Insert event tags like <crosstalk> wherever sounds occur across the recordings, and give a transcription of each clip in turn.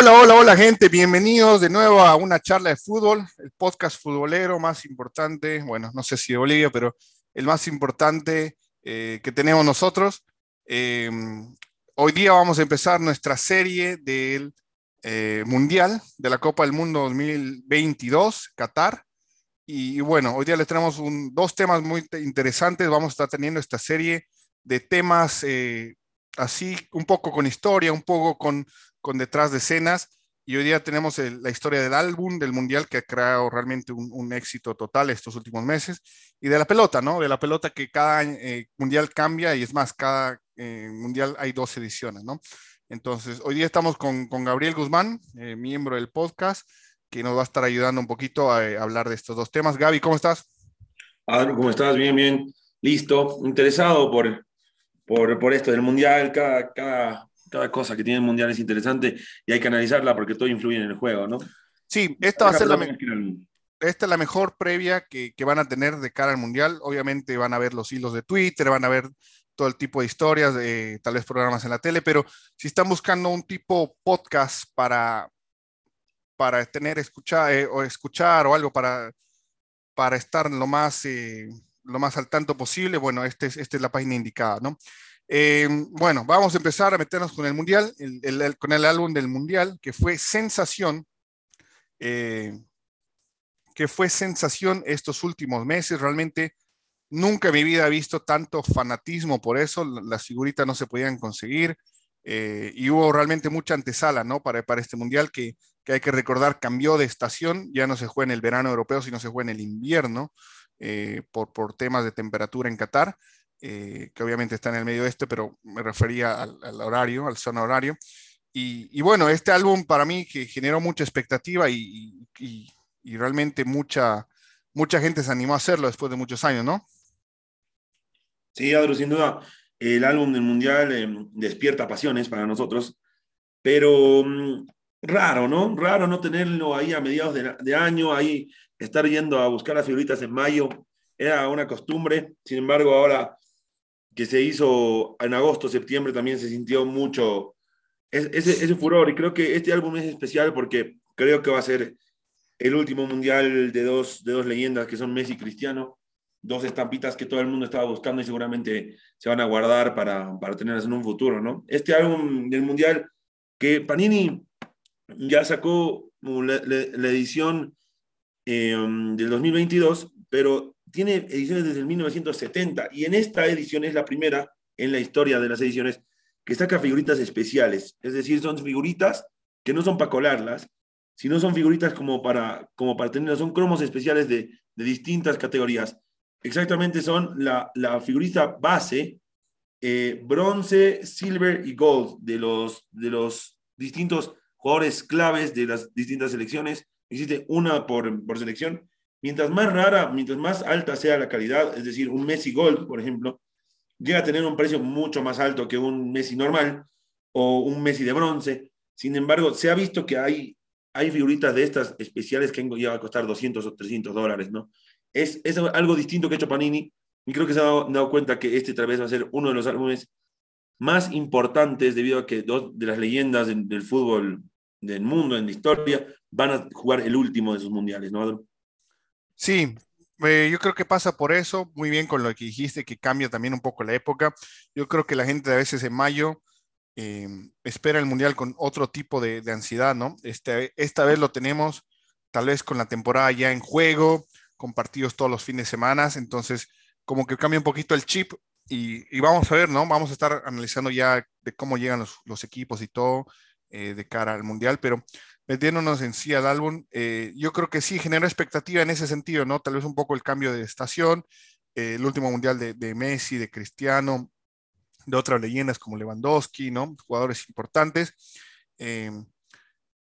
Hola, hola, hola gente, bienvenidos de nuevo a una charla de fútbol, el podcast futbolero más importante, bueno, no sé si de Bolivia, pero el más importante eh, que tenemos nosotros. Eh, hoy día vamos a empezar nuestra serie del eh, Mundial de la Copa del Mundo 2022, Qatar. Y, bueno, hoy día les tenemos dos temas muy interesantes. Vamos a estar teniendo esta serie de temas así, un poco con historia, un poco con con detrás de escenas. Y hoy día tenemos la historia del álbum del Mundial que ha creado realmente un, éxito total estos últimos meses. Y de la pelota, ¿no? De la pelota que cada eh, Mundial cambia y es más, cada eh, Mundial hay dos ediciones, ¿no? Entonces, hoy día estamos con, con Gabriel Guzmán, eh, miembro del podcast, que nos va a estar ayudando un poquito a, hablar de estos dos temas. Gaby, ¿cómo estás? ¿cómo estás? Bien, bien. Listo. Interesado por, por, por esto del Mundial. Cada cada cosa que tiene el Mundial es interesante y hay que analizarla porque todo influye en el juego, ¿no? Sí, esta va a ser la, esta es la mejor previa que, que, van a tener de cara al Mundial. Obviamente van a ver los hilos de Twitter, van a ver todo el tipo de historias, de, tal vez programas en la tele, pero si están buscando un tipo podcast para, para tener escuchar eh, o escuchar o algo para, para estar lo más, eh, lo más al tanto posible, bueno, este es, esta es la página indicada, ¿no? Eh, bueno, vamos a empezar a meternos con el Mundial, con el álbum del Mundial, que fue sensación, eh, que fue sensación estos últimos meses. Realmente nunca en mi vida he visto tanto fanatismo por eso. Las figuritas no se podían conseguir eh, y hubo realmente mucha antesala, ¿no? Para, para este Mundial que, que, hay que recordar cambió de estación. Ya no se juega en el verano europeo, sino se juega en el invierno por, por temas de temperatura en Qatar. Eh, que obviamente está en el medio este, pero me refería al, horario, al zona horario. Y, bueno, este álbum para mí generó mucha expectativa y, realmente mucha, mucha gente se animó a hacerlo después de muchos años, ¿no? Sí, Adro, sin duda, el álbum del Mundial eh, despierta pasiones para nosotros, pero mm, raro, ¿no? Raro no tenerlo ahí a mediados de, de, año, ahí estar yendo a buscar las figuritas en mayo, era una costumbre, sin embargo ahora que se hizo en agosto, septiembre, también se sintió mucho ese, ese furor. Y creo que este álbum es especial porque creo que va a ser el último mundial de dos, de dos leyendas que son Messi y Cristiano. Dos estampitas que todo el mundo estaba buscando y seguramente se van a guardar para, para tenerlas en un futuro, ¿no? Este álbum del mundial que Panini ya sacó la, la, edición eh, del 2022, pero tiene ediciones desde el 1970 y en esta edición es la primera en la historia de las ediciones que saca figuritas especiales. Es decir, son figuritas que no son para colarlas, sino son figuritas como para, como para tenerlas, son cromos especiales de, de distintas categorías. Exactamente son la, la figurita base, eh, bronce, silver y gold de los, de los distintos jugadores claves de las distintas selecciones. Existe una por, por selección Mientras más rara, mientras más alta sea la calidad, es decir, un Messi Gold, por ejemplo, llega a tener un precio mucho más alto que un Messi normal o un Messi de bronce. Sin embargo, se ha visto que hay, hay figuritas de estas especiales que han llegado a costar 200 o 300 dólares, ¿no? Es, es algo distinto que ha hecho Panini y creo que se ha dado, dado cuenta que este tal vez va a ser uno de los álbumes más importantes debido a que dos de las leyendas del, fútbol del mundo, en la historia, van a jugar el último de sus mundiales, ¿no? Sí, eh, yo creo que pasa por eso, muy bien con lo que dijiste, que cambia también un poco la época. Yo creo que la gente a veces en mayo em, espera el Mundial con otro tipo de, ansiedad, ¿no? Este, esta vez lo tenemos tal vez con la temporada ya en juego, con partidos todos los fines de semana, entonces como que cambia un poquito el chip y, vamos a ver, ¿no? Vamos a estar analizando ya de cómo llegan los, equipos y todo eh, de cara al Mundial, pero metiéndonos en sí al álbum, eh, yo creo que sí genera expectativa en ese sentido, ¿no? Tal vez un poco el cambio de estación, eh, el último mundial de, Messi, de Cristiano, de otras leyendas como Lewandowski, ¿no? Jugadores importantes. Em,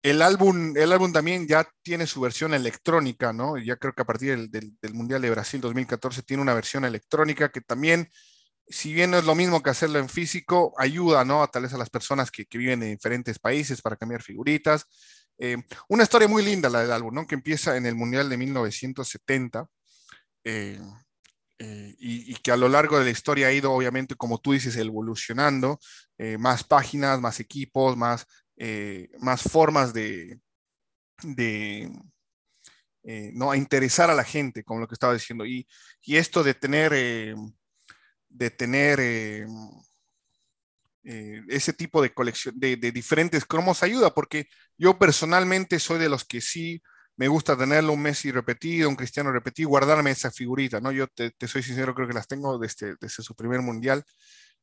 el álbum, el álbum también ya tiene su versión electrónica, ¿no? Ya creo que a partir del, del Mundial de Brasil 2014 tiene una versión electrónica que también si bien no es lo mismo que hacerlo en físico, ayuda, ¿no? A tal vez a las personas que, que viven en diferentes países para cambiar figuritas. Eh, una historia muy linda la del álbum, ¿no? Que empieza en el Mundial de 1970 eh, eh, y, que a lo largo de la historia ha ido, obviamente, como tú dices, evolucionando, más páginas, más equipos, más más formas de, de ¿no? a interesar a la gente, como lo que estaba diciendo. Y, y esto de tener, de tener ese tipo de colección, de, diferentes cromos ayuda, porque yo personalmente soy de los que sí me gusta tenerlo un Messi repetido, un Cristiano repetido, guardarme esa figurita, ¿no? Yo te, soy sincero, creo que las tengo desde, desde su primer mundial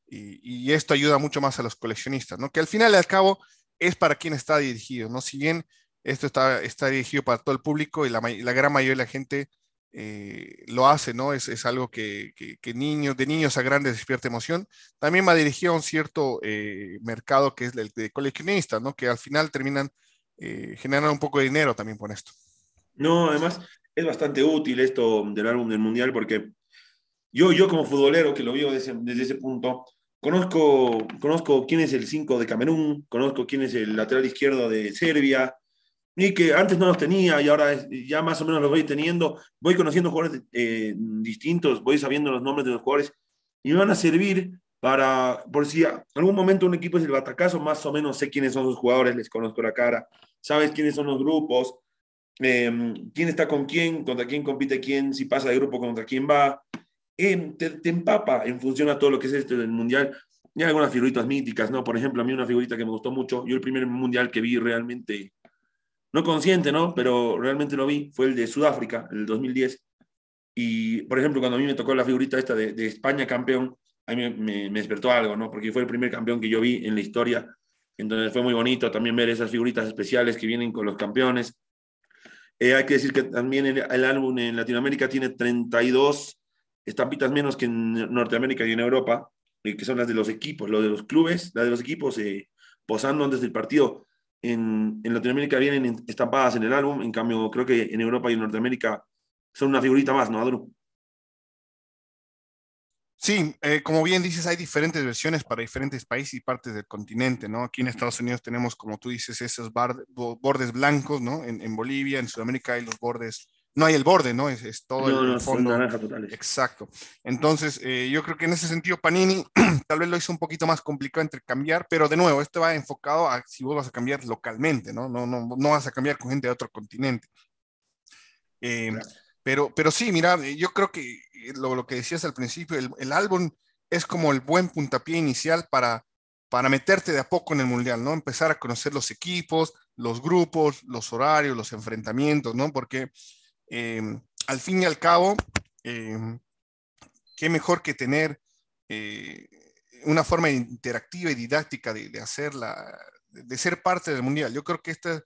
y, esto ayuda mucho más a los coleccionistas, ¿no? Que al final y al cabo es para quien está dirigido, ¿no? Si bien esto está, está dirigido para todo el público y la gran mayoría de la gente eh, lo hace, ¿no? Es, es algo que, que, niños, de niños a grandes despierta emoción. También va dirigido a un cierto eh, mercado que es el de coleccionistas, ¿no? Que al final terminan eh, generando un poco de dinero también por esto. No, además es bastante útil esto del álbum del Mundial porque yo, yo como futbolero que lo desde, desde ese punto, conozco, conozco quién es el 5 de Camerún, conozco quién es el lateral izquierdo de Serbia, y que antes no los tenía y ahora ya más o menos los voy teniendo, voy conociendo jugadores eh, distintos, voy sabiendo los nombres de los jugadores y me van a servir para, por si algún momento un equipo es el batacazo, más o menos sé quiénes son sus jugadores, les conozco la cara, sabes quiénes son los grupos, Em, quién está con quién, contra quién compite quién, si pasa de grupo contra quién va. Em, te, empapa en función a todo lo que es este del mundial. Y hay algunas figuritas míticas, ¿no? Por ejemplo, a mí una figurita que me gustó mucho, yo el primer mundial que vi realmente, no consciente, ¿no? Pero realmente lo vi, fue el de Sudáfrica, el 2010. Y, por ejemplo, cuando a mí me tocó la figurita esta de, España campeón, a mí me, me, despertó algo, ¿no? Porque fue el primer campeón que yo vi en la historia. Entonces fue muy bonito también ver esas figuritas especiales que vienen con los campeones. Eh, hay que decir que también el, álbum en Latinoamérica tiene 32 estampitas menos que en Norteamérica y en Europa, eh, que son las de los equipos, lo de los clubes, las de los equipos eh, posando antes del partido. En, en, Latinoamérica vienen estampadas en el álbum, en cambio creo que en Europa y en Norteamérica son una figurita más, ¿no, Adru? Sí, eh, como bien dices, hay diferentes versiones para diferentes países y partes del continente, ¿no? Aquí en Estados Unidos tenemos, como tú dices, esos bordes blancos, ¿no? En, Bolivia, en Sudamérica hay los bordes, no hay el borde, ¿no? Es, todo el, fondo. naranja total. Exacto. Entonces, eh, yo creo que en ese sentido Panini <clears throat> tal vez lo hizo un poquito más complicado entre cambiar, pero de nuevo, esto va enfocado a si vos vas a cambiar localmente, ¿no? No, no, no vas a cambiar con gente de otro continente. Eh, pero, pero sí, mira, yo creo que lo, lo que decías al principio, el, el, álbum es como el buen puntapié inicial para, para meterte de a poco en el mundial, ¿no? Empezar a conocer los equipos, los grupos, los horarios, los enfrentamientos, ¿no? Porque em, al fin y al cabo, em, qué mejor que tener eh, una forma interactiva y didáctica de, de hacerla, de ser parte del mundial. Yo creo que esta es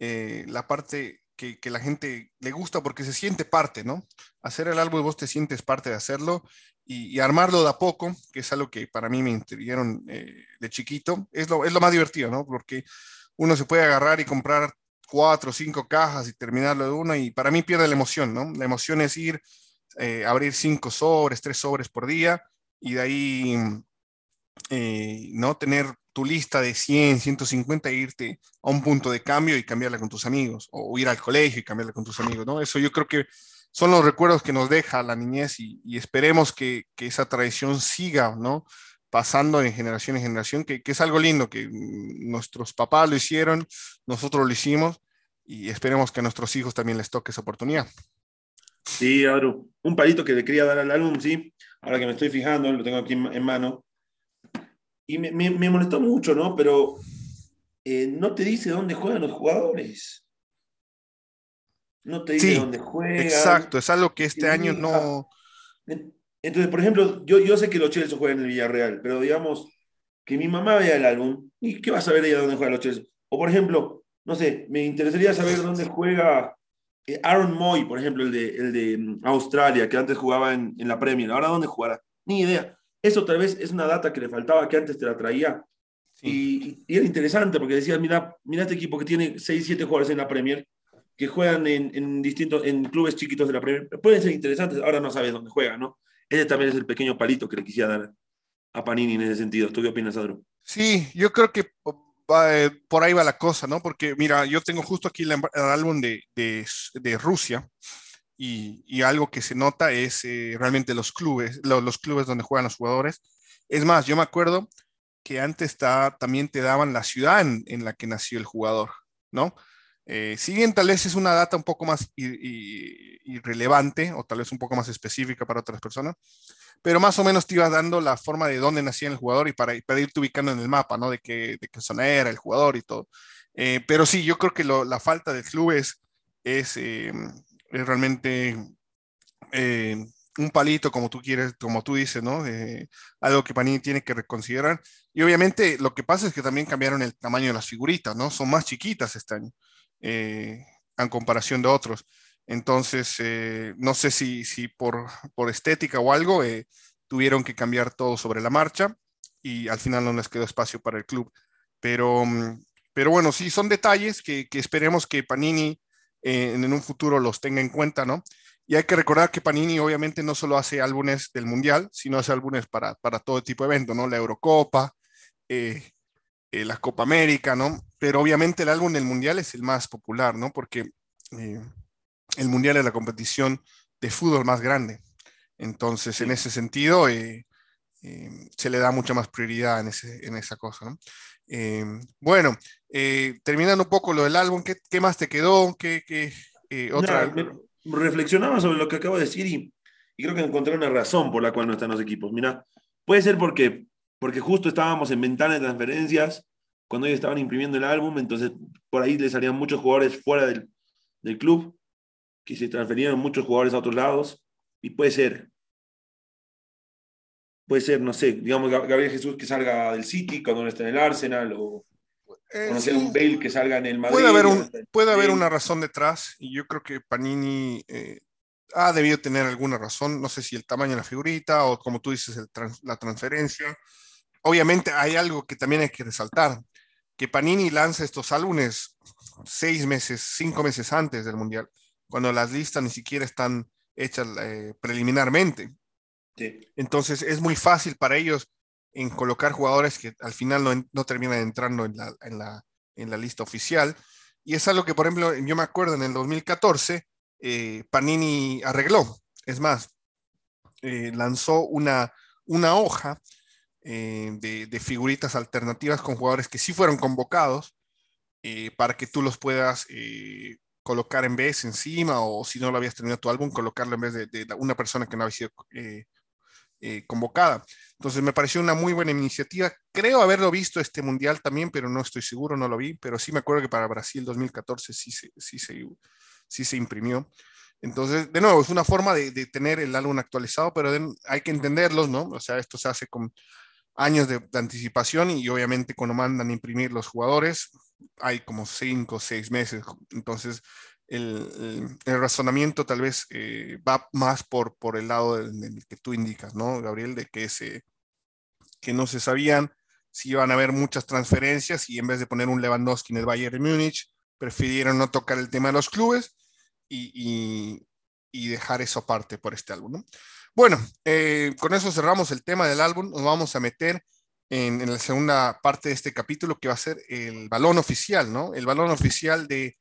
eh, la parte que, la gente le gusta porque se siente parte, ¿no? Hacer el álbum vos te sientes parte de hacerlo y, armarlo de a poco, que es algo que para mí me instruyeron eh, de chiquito, es lo, es lo más divertido, ¿no? Porque uno se puede agarrar y comprar cuatro o cinco cajas y terminarlo de una y para mí pierde la emoción, ¿no? La emoción es ir, eh, abrir cinco sobres, tres sobres por día y de ahí, eh, ¿no? Tener tu lista de 100, 150 e irte a un punto de cambio y cambiarla con tus amigos, o ir al colegio y cambiarla con tus amigos, ¿no? Eso yo creo que son los recuerdos que nos deja la niñez y, esperemos que, que, esa tradición siga, ¿no? Pasando de generación en generación, que, que, es algo lindo, que nuestros papás lo hicieron, nosotros lo hicimos y esperemos que a nuestros hijos también les toque esa oportunidad. Sí, Adru, un palito que le quería dar al álbum, sí, ahora que me estoy fijando, lo tengo aquí en mano, y me, me, molestó mucho, ¿no? Pero eh, no te dice dónde juegan los jugadores. No te dice dónde juegan. Exacto, es algo que este año no. Entonces, por ejemplo, yo, yo sé que los Chelsea juegan en el Villarreal, pero digamos que mi mamá vea el álbum, ¿y qué va a saber ella dónde juegan los Chelsea? O por ejemplo, no sé, me interesaría saber dónde juega eh, Aaron Moy, por ejemplo, el de, el de mm, Australia, que antes jugaba en, en la Premier. Ahora, ¿dónde jugará? Ni idea. Eso tal vez es una data que le faltaba, que antes te la traía. Y, era interesante porque decías, mira, mira este equipo que tiene 6, 7 jugadores en la Premier, que juegan en, distintos, en clubes chiquitos de la Premier. Pueden ser interesantes, ahora no sabes dónde juegan, ¿no? Ese también es el pequeño palito que le quisiera dar a Panini en ese sentido. ¿Tú qué opinas, Adro? Sí, yo creo que eh, por ahí va la cosa, ¿no? Porque mira, yo tengo justo aquí el, álbum de Rusia y, algo que se nota es eh, realmente los clubes, los clubes donde juegan los jugadores. Es más, yo me acuerdo que antes también te daban la ciudad en, la que nació el jugador, ¿no? Eh, si bien tal vez es una data un poco más irrelevante o tal vez un poco más específica para otras personas, pero más o menos te iba dando la forma de dónde nacía el jugador y para, irte ubicando en el mapa, ¿no? De qué, de qué zona era el jugador y todo. Eh, pero sí, yo creo que la falta de club es, es, eh, realmente un palito, como tú quieres, como tú dices, ¿no? algo que Panini tiene que reconsiderar. Y obviamente lo que pasa es que también cambiaron el tamaño de las figuritas, ¿no? Son más chiquitas este año, eh, en comparación de otros. Entonces, eh, no sé si, por, estética o algo eh, tuvieron que cambiar todo sobre la marcha y al final no les quedó espacio para el club. Pero, mm, bueno, sí, son detalles que, esperemos que Panini en un futuro los tenga en cuenta, ¿no? Y hay que recordar que Panini obviamente no solo hace álbumes del Mundial, sino hace álbumes para, todo tipo de eventos, ¿no? La Eurocopa, eh, eh, la Copa América, ¿no? Pero obviamente el álbum del Mundial es el más popular, ¿no? Porque eh, el Mundial es la competición de fútbol más grande. Entonces, en ese sentido, se le da mucha más prioridad en, ese, en esa cosa, ¿no? bueno, terminando un poco lo del álbum, ¿qué, qué más te quedó? ¿Qué, qué otra? reflexionaba sobre lo que acabo de decir y, creo que encontré una razón por la cual no están los equipos. Mira, puede ser porque, porque justo estábamos en ventana de transferencias cuando ellos estaban imprimiendo el álbum, entonces por ahí le salían muchos jugadores fuera del, del club, que se transferían muchos jugadores a otros lados, y puede ser, puede ser, no sé, digamos Gabriel Jesús que salga del City cuando no está en el Arsenal, o, eh, un Bale que salga en el Madrid. Puede haber, puede haber una razón detrás y yo creo que Panini eh, ha debido tener alguna razón. No sé si el tamaño de la figurita o como tú dices, la transferencia. Obviamente hay algo que también hay que resaltar, que Panini lanza estos álbumes seis meses, cinco meses antes del Mundial, cuando las listas ni siquiera están hechas eh, preliminarmente. Entonces es muy fácil para ellos en colocar jugadores que al final no, no terminan entrando en la, en, la, en la, lista oficial. Y es algo que, por ejemplo, yo me acuerdo en el 2014, eh, Panini arregló. Es más, eh, lanzó una, una hoja eh, de, de, figuritas alternativas con jugadores que sí fueron convocados para que tú los puedas colocar en vez encima o si no lo habías terminado tu álbum, colocarlo en vez de, de una persona que no había sido convocada. Entonces me pareció una muy buena iniciativa. Creo haberlo visto este mundial también, pero no estoy seguro, no lo vi, pero sí me acuerdo que para Brasil 2014 sí se, sí se, sí se imprimió. Entonces, de nuevo, es una forma de, tener el álbum actualizado, pero hay que entenderlos, ¿no? O sea, esto se hace con años de, anticipación y obviamente cuando mandan imprimir los jugadores hay como cinco o seis meses. Entonces, el, razonamiento tal vez eh, va más por, por el lado del, que tú indicas, ¿no, Gabriel? De que, se, que no se sabían si iban a haber muchas transferencias y en vez de poner un Lewandowski en el Bayern de Múnich, prefirieron no tocar el tema de los clubes y, y, dejar eso aparte por este álbum. Bueno, eh, con eso cerramos el tema del álbum. Nos vamos a meter en, la segunda parte de este capítulo que va a ser el balón oficial, ¿no? El balón oficial de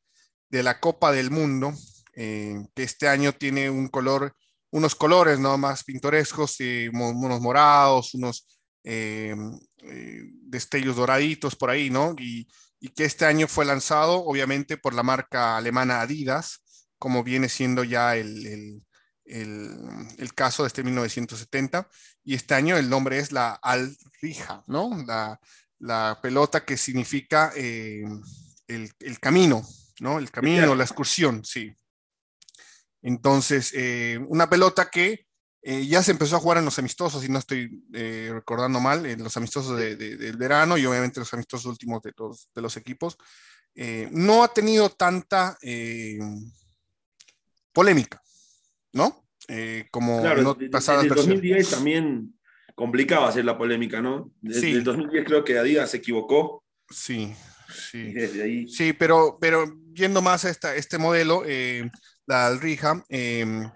la Copa del Mundo, eh, que este año tiene un color, unos colores ¿no? más pintorescos, unos morados, unos eh, eh, destellos doraditos por ahí, ¿no? Y, que este año fue lanzado obviamente por la marca alemana Adidas, como viene siendo ya el, caso de este 1970. Y este año el nombre es la Al-Rija, ¿no? La, pelota que significa el, camino, ¿no? El camino, la excursión, sí. Entonces, eh, una pelota que eh, ya se empezó a jugar en los amistosos, y no estoy eh, recordando mal, en los amistosos del verano y obviamente los amistosos últimos de los, de los equipos. no ha tenido tanta polémica, ¿no? como claro, pasadas En 2010 también complicaba hacer la polémica, ¿no? Desde el 2010 creo que Adidas se equivocó. Sí, Sí, sí pero, pero yendo más a esta, este modelo, eh, la Alrija, em,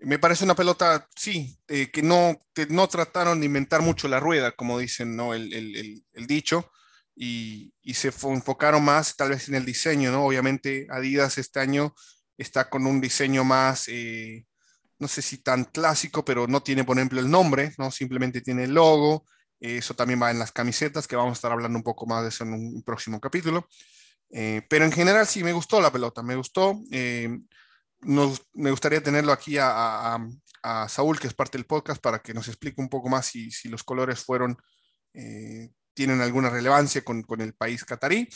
me parece una pelota, sí, eh, que no, no trataron de inventar mucho la rueda, como dicen ¿no? el, el, el, dicho, y, y, se enfocaron más tal vez en el diseño, ¿no? Obviamente Adidas este año está con un diseño más, eh, no sé si tan clásico, pero no tiene, por ejemplo, el nombre, ¿no? Simplemente tiene el logo, Eso también va en las camisetas, que vamos a estar hablando un poco más de eso en un próximo capítulo. Eh, pero en general sí me gustó la pelota, me gustó. Eh, me gustaría tenerlo aquí a, Saúl, que es parte del podcast, para que nos explique un poco más si, los colores fueron, eh, tienen alguna relevancia con, el país catarí,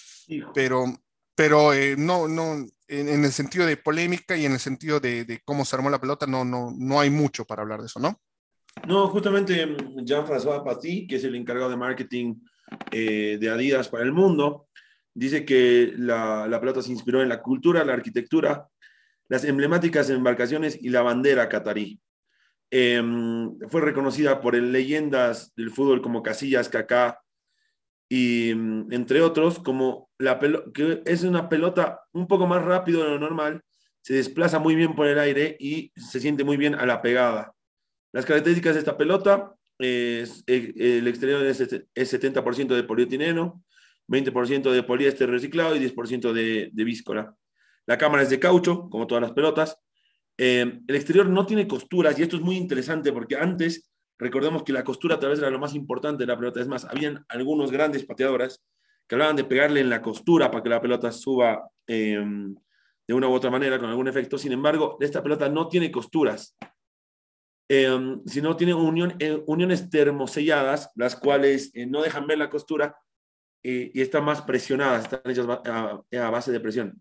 pero, pero no, no, en, el sentido de polémica y en el sentido de, cómo se armó la pelota, no, no, no hay mucho para hablar de eso, ¿no? No, justamente mm, Jean-François Paty, que es el encargado de marketing de Adidas para el mundo, Dice que la, pelota se inspiró en la cultura, la arquitectura, las emblemáticas embarcaciones y la bandera catarí. Em, fue reconocida por leyendas del fútbol como Casillas, Kaká y mm, entre otros, como que es una pelota un poco más rápido de lo normal, se desplaza muy bien por el aire y se siente muy bien a la pegada. Las características de esta pelota es, eh, el exterior es, es 70% de polietileno, 20% de poliéster reciclado y 10% de, de. La cámara es de caucho, como todas las pelotas. Eh, el exterior no tiene costuras y esto es muy interesante porque antes, recordemos que la costura tal vez era lo más importante de la pelota. Es más, habían algunos grandes pateadores que hablaban de pegarle en la costura para que la pelota suba eh, de una u otra manera con algún efecto. Sin embargo, esta pelota no tiene costuras, eh, sino tiene uniones termoselladas, las cuales no dejan ver la costura y están más presionadas, están hechas a, base de presión.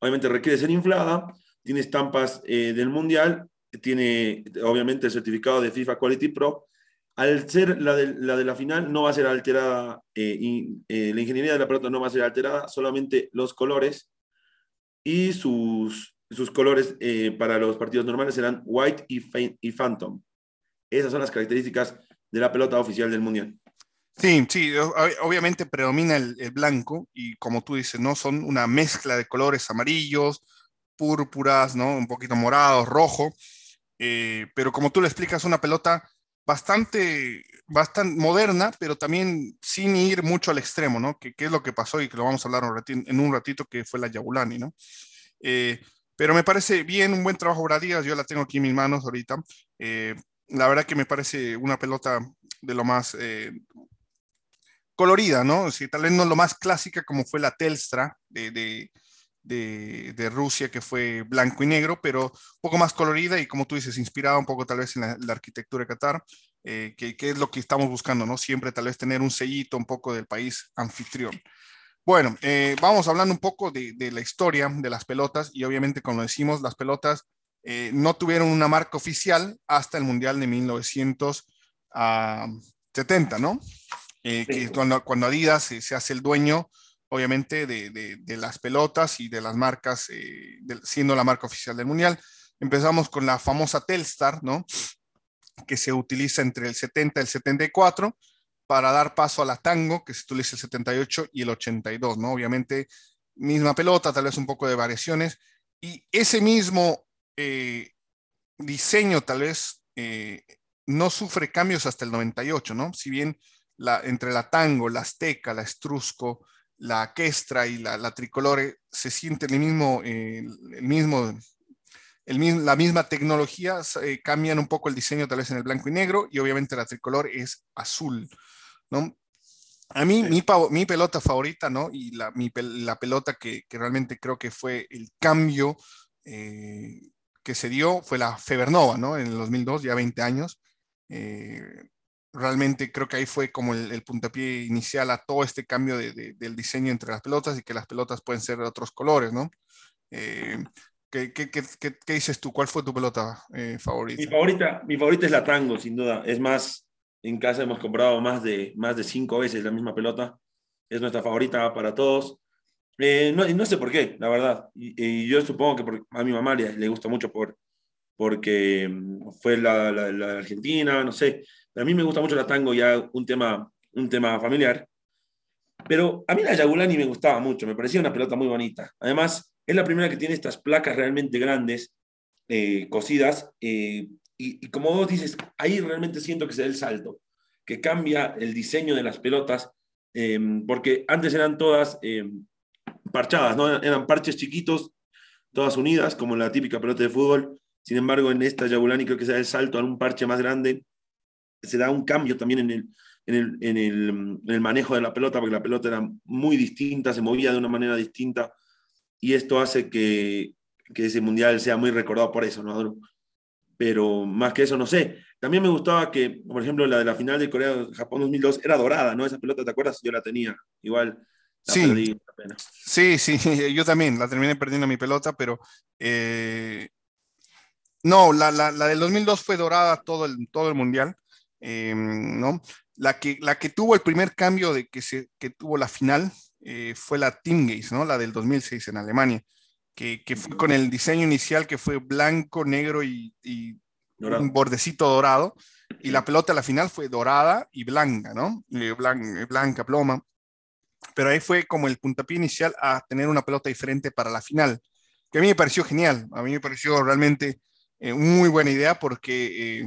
Obviamente requiere ser inflada, tiene estampas eh, del Mundial, tiene obviamente el certificado de FIFA Quality Pro. Al ser la de la, final, no va a ser alterada, eh, y, eh, la ingeniería de la pelota no va a ser alterada, solamente los colores y sus, colores para los partidos normales serán white y, y phantom. Esas son las características de la pelota oficial del Mundial. Sí, sí, obviamente predomina el, blanco y como tú dices, ¿no? Son una mezcla de colores amarillos, púrpuras, ¿no? Un poquito morados, rojo, eh, pero como tú le explicas, una pelota bastante, bastante moderna, pero también sin ir mucho al extremo, ¿no? Que, es lo que pasó y que lo vamos a hablar en un ratito, que fue la Yabulani, ¿no? Eh, pero me parece bien, un buen trabajo Bradías, yo la tengo aquí en mis manos ahorita. Eh, la verdad que me parece una pelota de lo más colorida, ¿no? Sí, tal vez no lo más clásica como fue la Telstra de, de, Rusia, que fue blanco y negro, pero un poco más colorida y como tú dices, inspirada un poco tal vez en la, arquitectura de Qatar, eh, que, que, es lo que estamos buscando, ¿no? Siempre tal vez tener un sellito un poco del país anfitrión. Bueno, eh, vamos hablando un poco de, de, la historia de las pelotas y obviamente como decimos, las pelotas eh, no tuvieron una marca oficial hasta el Mundial de 1970, ¿no? Eh, que cuando, cuando Adidas se, hace el dueño, obviamente, de, de, las pelotas y de las marcas, eh, siendo la marca oficial del Mundial. Empezamos con la famosa Telstar, ¿no? Que se utiliza entre el 70 y el 74 para dar paso a la Tango, que se utiliza el 78 y el 82, ¿no? Obviamente, misma pelota, tal vez un poco de variaciones. Y ese mismo eh, diseño, tal vez, no sufre cambios hasta el 98, ¿no? Si bien entre la tango, la azteca, la estrusco, la questra y la, tricolore se siente el mismo, eh, el mismo, el, la misma tecnología, eh, cambian un poco el diseño tal vez en el blanco y negro y obviamente la tricolor es azul, ¿no? A mí, mi, mi, pelota favorita, ¿no? Y la, mi, la pelota que, que, realmente creo que fue el cambio eh, que se dio fue la Febernova, ¿no? En el 2002, ya 20 años realmente creo que ahí fue como el, puntapié inicial a todo este cambio del diseño entre las pelotas y que las pelotas pueden ser de otros colores, ¿no? Eh, ¿qué, dices tú? ¿Cuál fue tu pelota eh, favorita? Mi favorita? Mi favorita es la Tango, sin duda. Es más, en casa hemos comprado más de, más de cinco veces la misma pelota. Es nuestra favorita para todos. Eh, no, no, sé por qué, la verdad. Y, yo supongo que a mi mamá le, gusta mucho por, porque mm, fue la, la Argentina, no sé. A mí me gusta mucho la tango, ya un tema, un tema familiar. Pero a mí la Yagulani me gustaba mucho, me parecía una pelota muy bonita. Además, es la primera que tiene estas placas realmente grandes, eh, cosidas, eh, y, como vos dices, ahí realmente siento que se da el salto, que cambia el diseño de las pelotas, em, porque antes eran todas em, parchadas, ¿no? eran parches chiquitos, todas unidas, como la típica pelota de fútbol. Sin embargo, en esta Yagulani creo que se da el salto a un parche más grande, se da un cambio también en el, en el, manejo de la pelota, porque la pelota era muy distinta, se movía de una manera distinta, y esto hace que, ese mundial sea muy recordado por eso, ¿no? Pero más que eso, no sé. También me gustaba que, por ejemplo, la de la final de Corea-Japón 2002 era dorada, ¿no? Esa pelota, ¿te acuerdas? Yo la tenía. Igual. sí, sí, sí, <laughs> yo también la terminé perdiendo mi pelota, pero eh, no, la, la, la, del 2002 fue dorada todo el, todo el mundial, eh, ¿no? La que, la que tuvo el primer cambio de que, se, que tuvo la final eh, fue la Team Gaze, ¿no? La del 2006 en Alemania, que, que, fue con el diseño inicial que fue blanco, negro y, y un bordecito dorado, y la pelota a la final fue dorada y blanca, ¿no? blanca, blanca, ploma. Pero ahí fue como el puntapié inicial a tener una pelota diferente para la final, que a mí me pareció genial, a mí me pareció realmente eh, muy buena idea porque eh,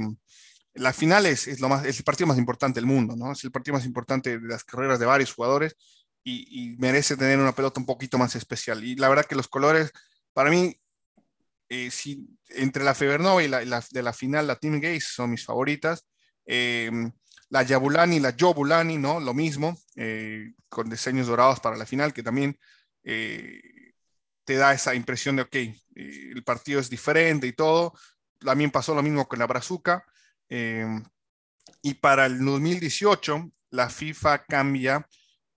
la final es, lo más, es el partido más importante del mundo, ¿no? Es el partido más importante de las carreras de varios jugadores y, merece tener una pelota un poquito más especial. Y la verdad que los colores, para mí, eh, si, entre la Febernova y la, de la final, la Team Gaze son mis favoritas. la Yabulani y la Jobulani, ¿no? Lo mismo, con diseños dorados para la final, que también te da esa impresión de, ok, el partido es diferente y todo. También pasó lo mismo con la Brazuca. Eh, y para el 2018, la FIFA cambia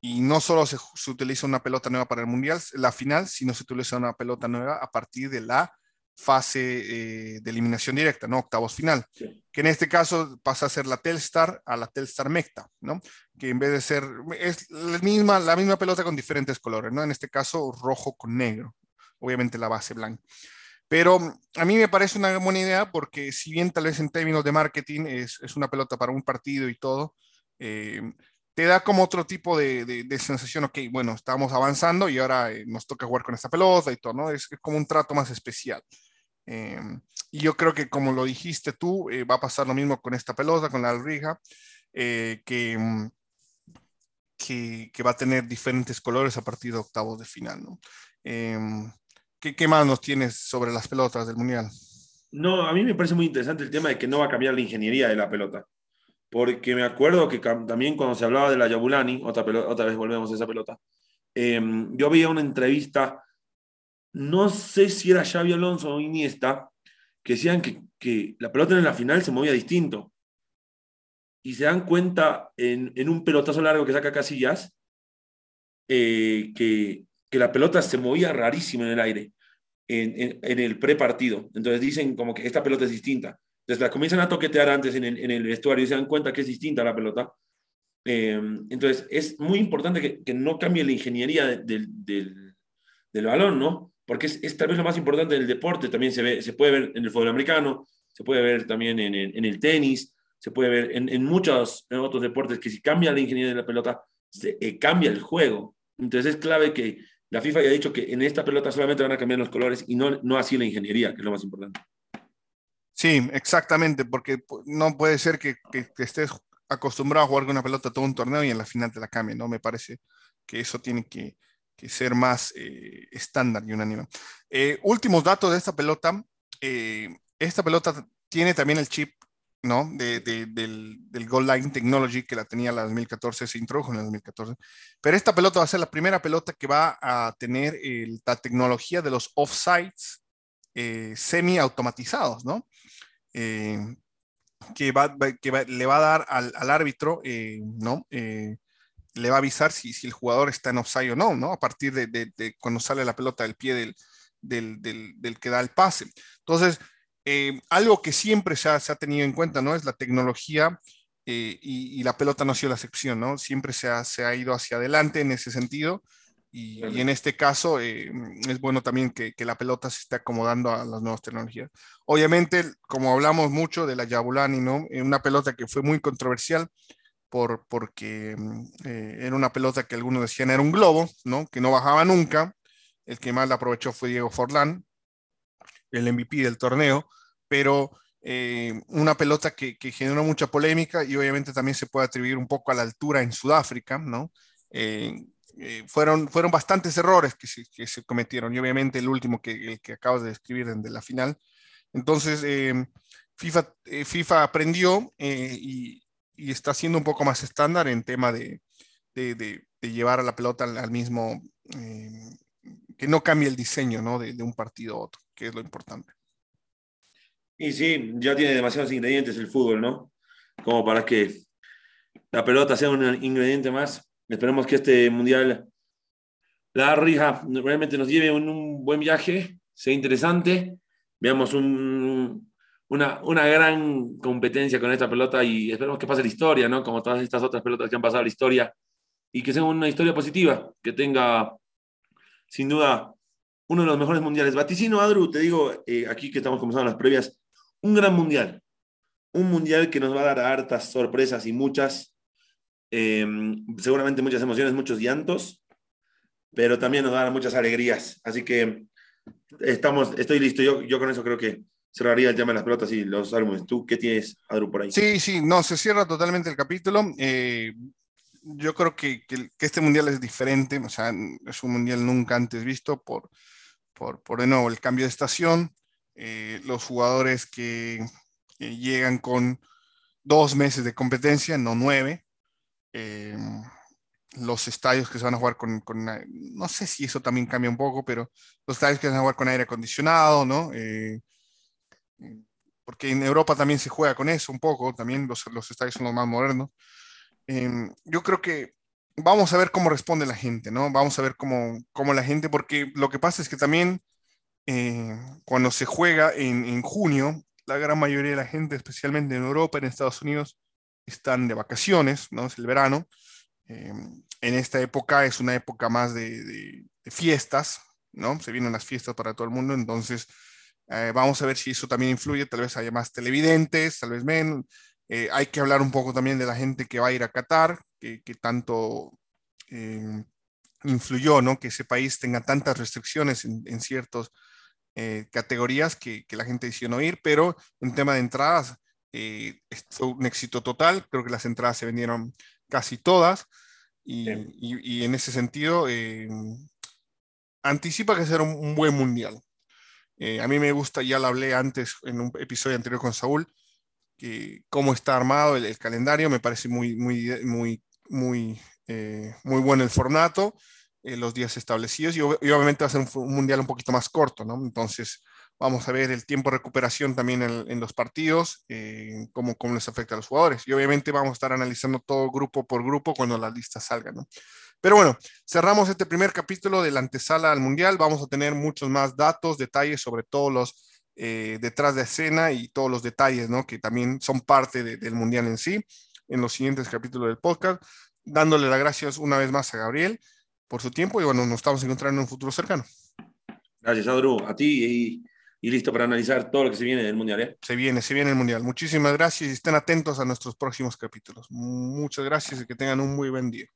y no solo se, utiliza una pelota nueva para el Mundial, la final, sino se utiliza una pelota nueva a partir de la fase eh, de eliminación directa, ¿no? Octavos final. Que en este caso pasa a ser la Telstar a la Telstar Mecta, ¿no? Que en vez de ser, es la misma, la misma pelota con diferentes colores, ¿no? En este caso rojo con negro, obviamente la base blanca. Pero a mí me parece una buena idea porque si bien tal vez en términos de marketing es, es una pelota para un partido y todo, eh, te da como otro tipo de, de, sensación, ok, bueno, estamos avanzando y ahora eh, nos toca jugar con esta pelota y todo, ¿no? Es, como un trato más especial. Eh, y yo creo que como lo dijiste tú, va a pasar lo mismo con esta pelota, con la Alrija, que, mm, que, que, va a tener diferentes colores a partir de octavos de final, ¿no? ¿Qué, más nos tienes sobre las pelotas del Mundial? No, a mí me parece muy interesante el tema de que no va a cambiar la ingeniería de la pelota. Porque me acuerdo que también cuando se hablaba de la Yabulani, otra, vez volvemos a esa pelota, em, yo había una entrevista, no sé si era Xavi Alonso o Iniesta, que decían que, la pelota en la final se movía distinto. Y se dan cuenta en, en un pelotazo largo que saca Casillas, eh, que, que la pelota se movía rarísimo en el aire en, en, el prepartido. Entonces dicen como que esta pelota es distinta. Entonces la comienzan a toquetear antes en el, en el vestuario y se dan cuenta que es distinta la pelota. Eh, entonces es muy importante que, que, no cambie la ingeniería del, del, del balón, ¿no? Porque es, es, tal vez lo más importante del deporte. También se, ve, se puede ver en el fútbol americano, se puede ver también en, en el tenis, se puede ver en, muchos otros deportes que si cambia la ingeniería de la pelota, se, eh, cambia el juego. Entonces es clave que la FIFA ya ha dicho que en esta pelota solamente van a cambiar los colores y no, no así la ingeniería, que es lo más importante. Sí, exactamente, porque no puede ser que, que, estés acostumbrado a jugar con una pelota todo un torneo y en la final te la cambie, ¿no? Me parece que eso tiene que, que ser más eh, estándar y unánime. Eh, últimos datos de esta pelota. Eh, esta pelota tiene también el chip ¿no? De, del, del Goal Line Technology que la tenía la 2014, se introdujo en la 2014. Pero esta pelota va a ser la primera pelota que va a tener la tecnología de los offsides eh, semi-automatizados, ¿no? Eh, que, va, que le va a dar al, al árbitro, eh, ¿no? le va a avisar si, si, el jugador está en offside o no, ¿no? A partir de, de cuando sale la pelota del pie del, del, del, del, que da el pase. Entonces, eh, algo que siempre se ha, tenido en cuenta, ¿no? Es la tecnología eh, y, la pelota no ha sido la excepción, ¿no? Siempre se ha, ido hacia adelante en ese sentido y, en este caso eh, es bueno también que, la pelota se esté acomodando a las nuevas tecnologías. Obviamente, como hablamos mucho de la Yabulani, ¿no? Una pelota que fue muy controversial por, porque era una pelota que algunos decían era un globo, ¿no? Que no bajaba nunca. El que más la aprovechó fue Diego Forlán el MVP del torneo, pero eh, una pelota que, generó mucha polémica y obviamente también se puede atribuir un poco a la altura en Sudáfrica, ¿no? Eh, eh, fueron, fueron bastantes errores que se, que cometieron y obviamente el último que, el que acabas de describir de la final. Entonces, FIFA, FIFA aprendió y, está siendo un poco más estándar en tema de, llevar a la pelota al, mismo, eh, que no cambie el diseño ¿no? de, un partido a otro, que es lo importante. Y sí, ya tiene demasiados ingredientes el fútbol, ¿no? Como para que la pelota sea un ingrediente más. Esperemos que este mundial, la rija, realmente nos lleve un, un buen viaje, sea interesante, veamos un, una, una gran competencia con esta pelota y esperemos que pase la historia, ¿no? Como todas estas otras pelotas que han pasado la historia y que sea una historia positiva, que tenga sin duda uno de los mejores mundiales. Vaticino, Adru, te digo, eh, aquí que estamos comenzando las previas, un gran mundial. Un mundial que nos va a dar hartas sorpresas y muchas, em, seguramente muchas emociones, muchos llantos, pero también nos va a dar muchas alegrías. Así que estamos, estoy listo. Yo, yo con eso creo que cerraría el tema de las pelotas y los álbumes. ¿Tú qué tienes, Adru, por ahí? Sí, sí, no, se cierra totalmente el capítulo. Eh, yo creo que, que, este mundial es diferente, o sea, es un mundial nunca antes visto por, por, por de nuevo, el cambio de estación, eh, los jugadores que, llegan con dos meses de competencia, no nueve. Eh, los estadios que se van a jugar con, con, no sé si eso también cambia un poco, pero los estadios que se van a jugar con aire acondicionado, ¿no? porque en Europa también se juega con eso un poco, también los, los estadios son los más modernos. Em, yo creo que vamos a ver cómo responde la gente, ¿no? Vamos a ver cómo, cómo la gente, porque lo que pasa es que también eh, cuando se juega en, junio, la gran mayoría de la gente, especialmente en Europa, en Estados Unidos, están de vacaciones, ¿no? Es el verano. Em, en esta época es una época más de fiestas, ¿no? Se vienen las fiestas para todo el mundo, entonces eh, vamos a ver si eso también influye, tal vez haya más televidentes, tal vez menos. Eh, hay que hablar un poco también de la gente que va a ir a Qatar, que, tanto eh, influyó, ¿no? Que ese país tenga tantas restricciones en, ciertas categorías que, la gente decidió no ir, pero en tema de entradas fue un éxito total, creo que las entradas se vendieron casi todas y, en ese sentido anticipa que será un buen mundial. Eh, a mí me gusta, ya lo hablé antes en un episodio anterior con Saúl, que cómo está armado el, calendario, me parece muy, muy, muy, muy, eh, muy bueno el formato, eh, los días establecidos y, obviamente va a ser un, mundial un poquito más corto, ¿no? Entonces vamos a ver el tiempo de recuperación también en, en los partidos, cómo, cómo les afecta a los jugadores y obviamente vamos a estar analizando todo grupo por grupo cuando las listas salgan, ¿no? Pero bueno, cerramos este primer capítulo de la antesala al Mundial. Vamos a tener muchos más datos, detalles sobre todos los eh, detrás de escena y todos los detalles, ¿no? Que también son parte del Mundial en sí, en los siguientes capítulos del podcast. Dándole las gracias una vez más a Gabriel por su tiempo y bueno, nos estamos encontrando en un futuro cercano. Gracias, Adru, a ti y, listo para analizar todo lo que se viene del Mundial. ¿eh? Se viene, se viene el Mundial. Muchísimas gracias y estén atentos a nuestros próximos capítulos. Muchas gracias y que tengan un muy buen día.